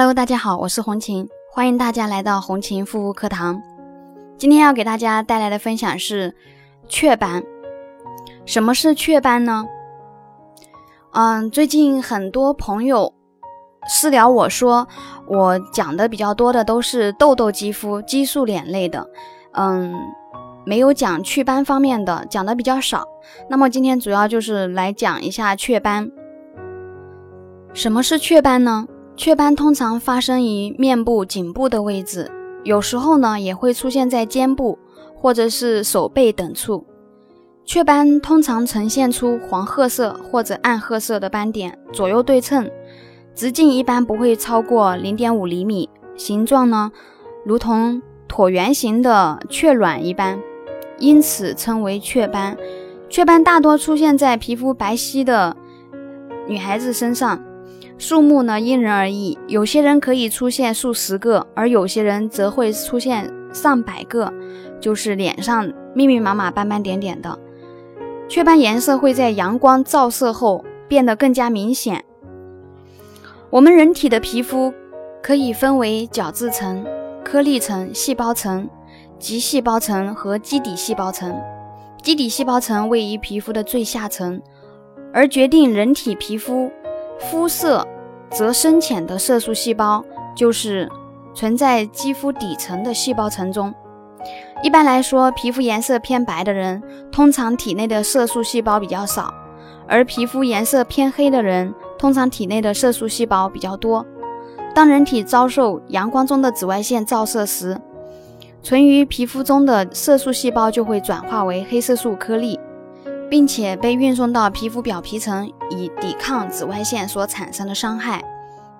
Hello，大家好，我是红琴，欢迎大家来到红琴护肤课堂。今天要给大家带来的分享是雀斑。什么是雀斑呢？嗯，最近很多朋友私聊我说，我讲的比较多的都是痘痘肌肤、激素脸类的，嗯，没有讲祛斑方面的，讲的比较少。那么今天主要就是来讲一下雀斑。什么是雀斑呢？雀斑通常发生于面部颈部的位置，有时候呢也会出现在肩部或者是手背等处。雀斑通常呈现出黄褐色或者暗褐色的斑点，左右对称，直径一般不会超过零点五厘米，形状呢如同椭圆形的雀卵一般，因此称为雀斑。雀斑大多出现在皮肤白皙的女孩子身上。数目呢因人而异，有些人可以出现数十个，而有些人则会出现上百个，就是脸上密密麻麻、斑斑点点的雀斑，颜色会在阳光照射后变得更加明显。我们人体的皮肤可以分为角质层、颗粒层、细胞层、及细胞层和基底细胞层。基底细胞层位于皮肤的最下层，而决定人体皮肤。肤色则深浅的色素细胞就是存在肌肤底层的细胞层中。一般来说，皮肤颜色偏白的人，通常体内的色素细胞比较少；而皮肤颜色偏黑的人，通常体内的色素细胞比较多。当人体遭受阳光中的紫外线照射时，存于皮肤中的色素细胞就会转化为黑色素颗粒。并且被运送到皮肤表皮层，以抵抗紫外线所产生的伤害。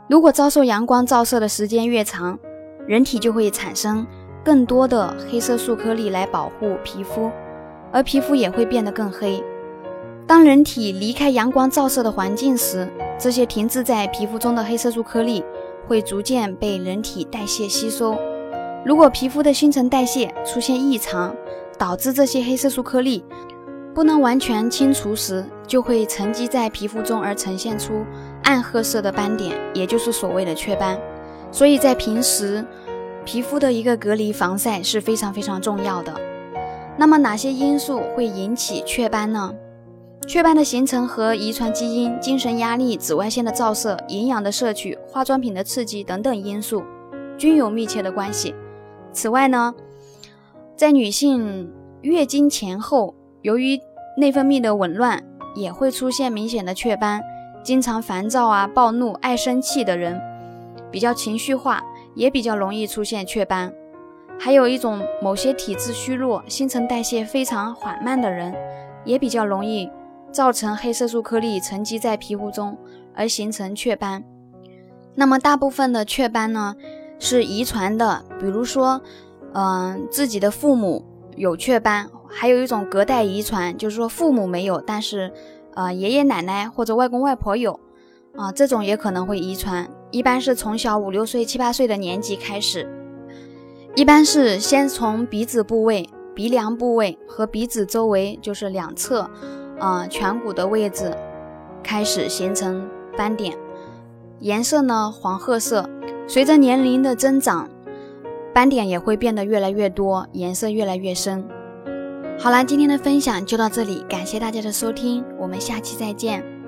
如果遭受阳光照射的时间越长，人体就会产生更多的黑色素颗粒来保护皮肤，而皮肤也会变得更黑。当人体离开阳光照射的环境时，这些停滞在皮肤中的黑色素颗粒会逐渐被人体代谢吸收。如果皮肤的新陈代谢出现异常，导致这些黑色素颗粒。不能完全清除时，就会沉积在皮肤中，而呈现出暗褐色的斑点，也就是所谓的雀斑。所以在平时，皮肤的一个隔离防晒是非常非常重要的。那么哪些因素会引起雀斑呢？雀斑的形成和遗传基因、精神压力、紫外线的照射、营养的摄取、化妆品的刺激等等因素均有密切的关系。此外呢，在女性月经前后，由于内分泌的紊乱也会出现明显的雀斑。经常烦躁啊、暴怒、爱生气的人，比较情绪化，也比较容易出现雀斑。还有一种某些体质虚弱、新陈代谢非常缓慢的人，也比较容易造成黑色素颗粒沉积在皮肤中而形成雀斑。那么大部分的雀斑呢是遗传的，比如说，嗯，自己的父母有雀斑。还有一种隔代遗传，就是说父母没有，但是，呃，爷爷奶奶或者外公外婆有，啊，这种也可能会遗传。一般是从小五六岁、七八岁的年纪开始，一般是先从鼻子部位、鼻梁部位和鼻子周围，就是两侧，啊，颧骨的位置开始形成斑点，颜色呢黄褐色。随着年龄的增长，斑点也会变得越来越多，颜色越来越深。好了，今天的分享就到这里，感谢大家的收听，我们下期再见。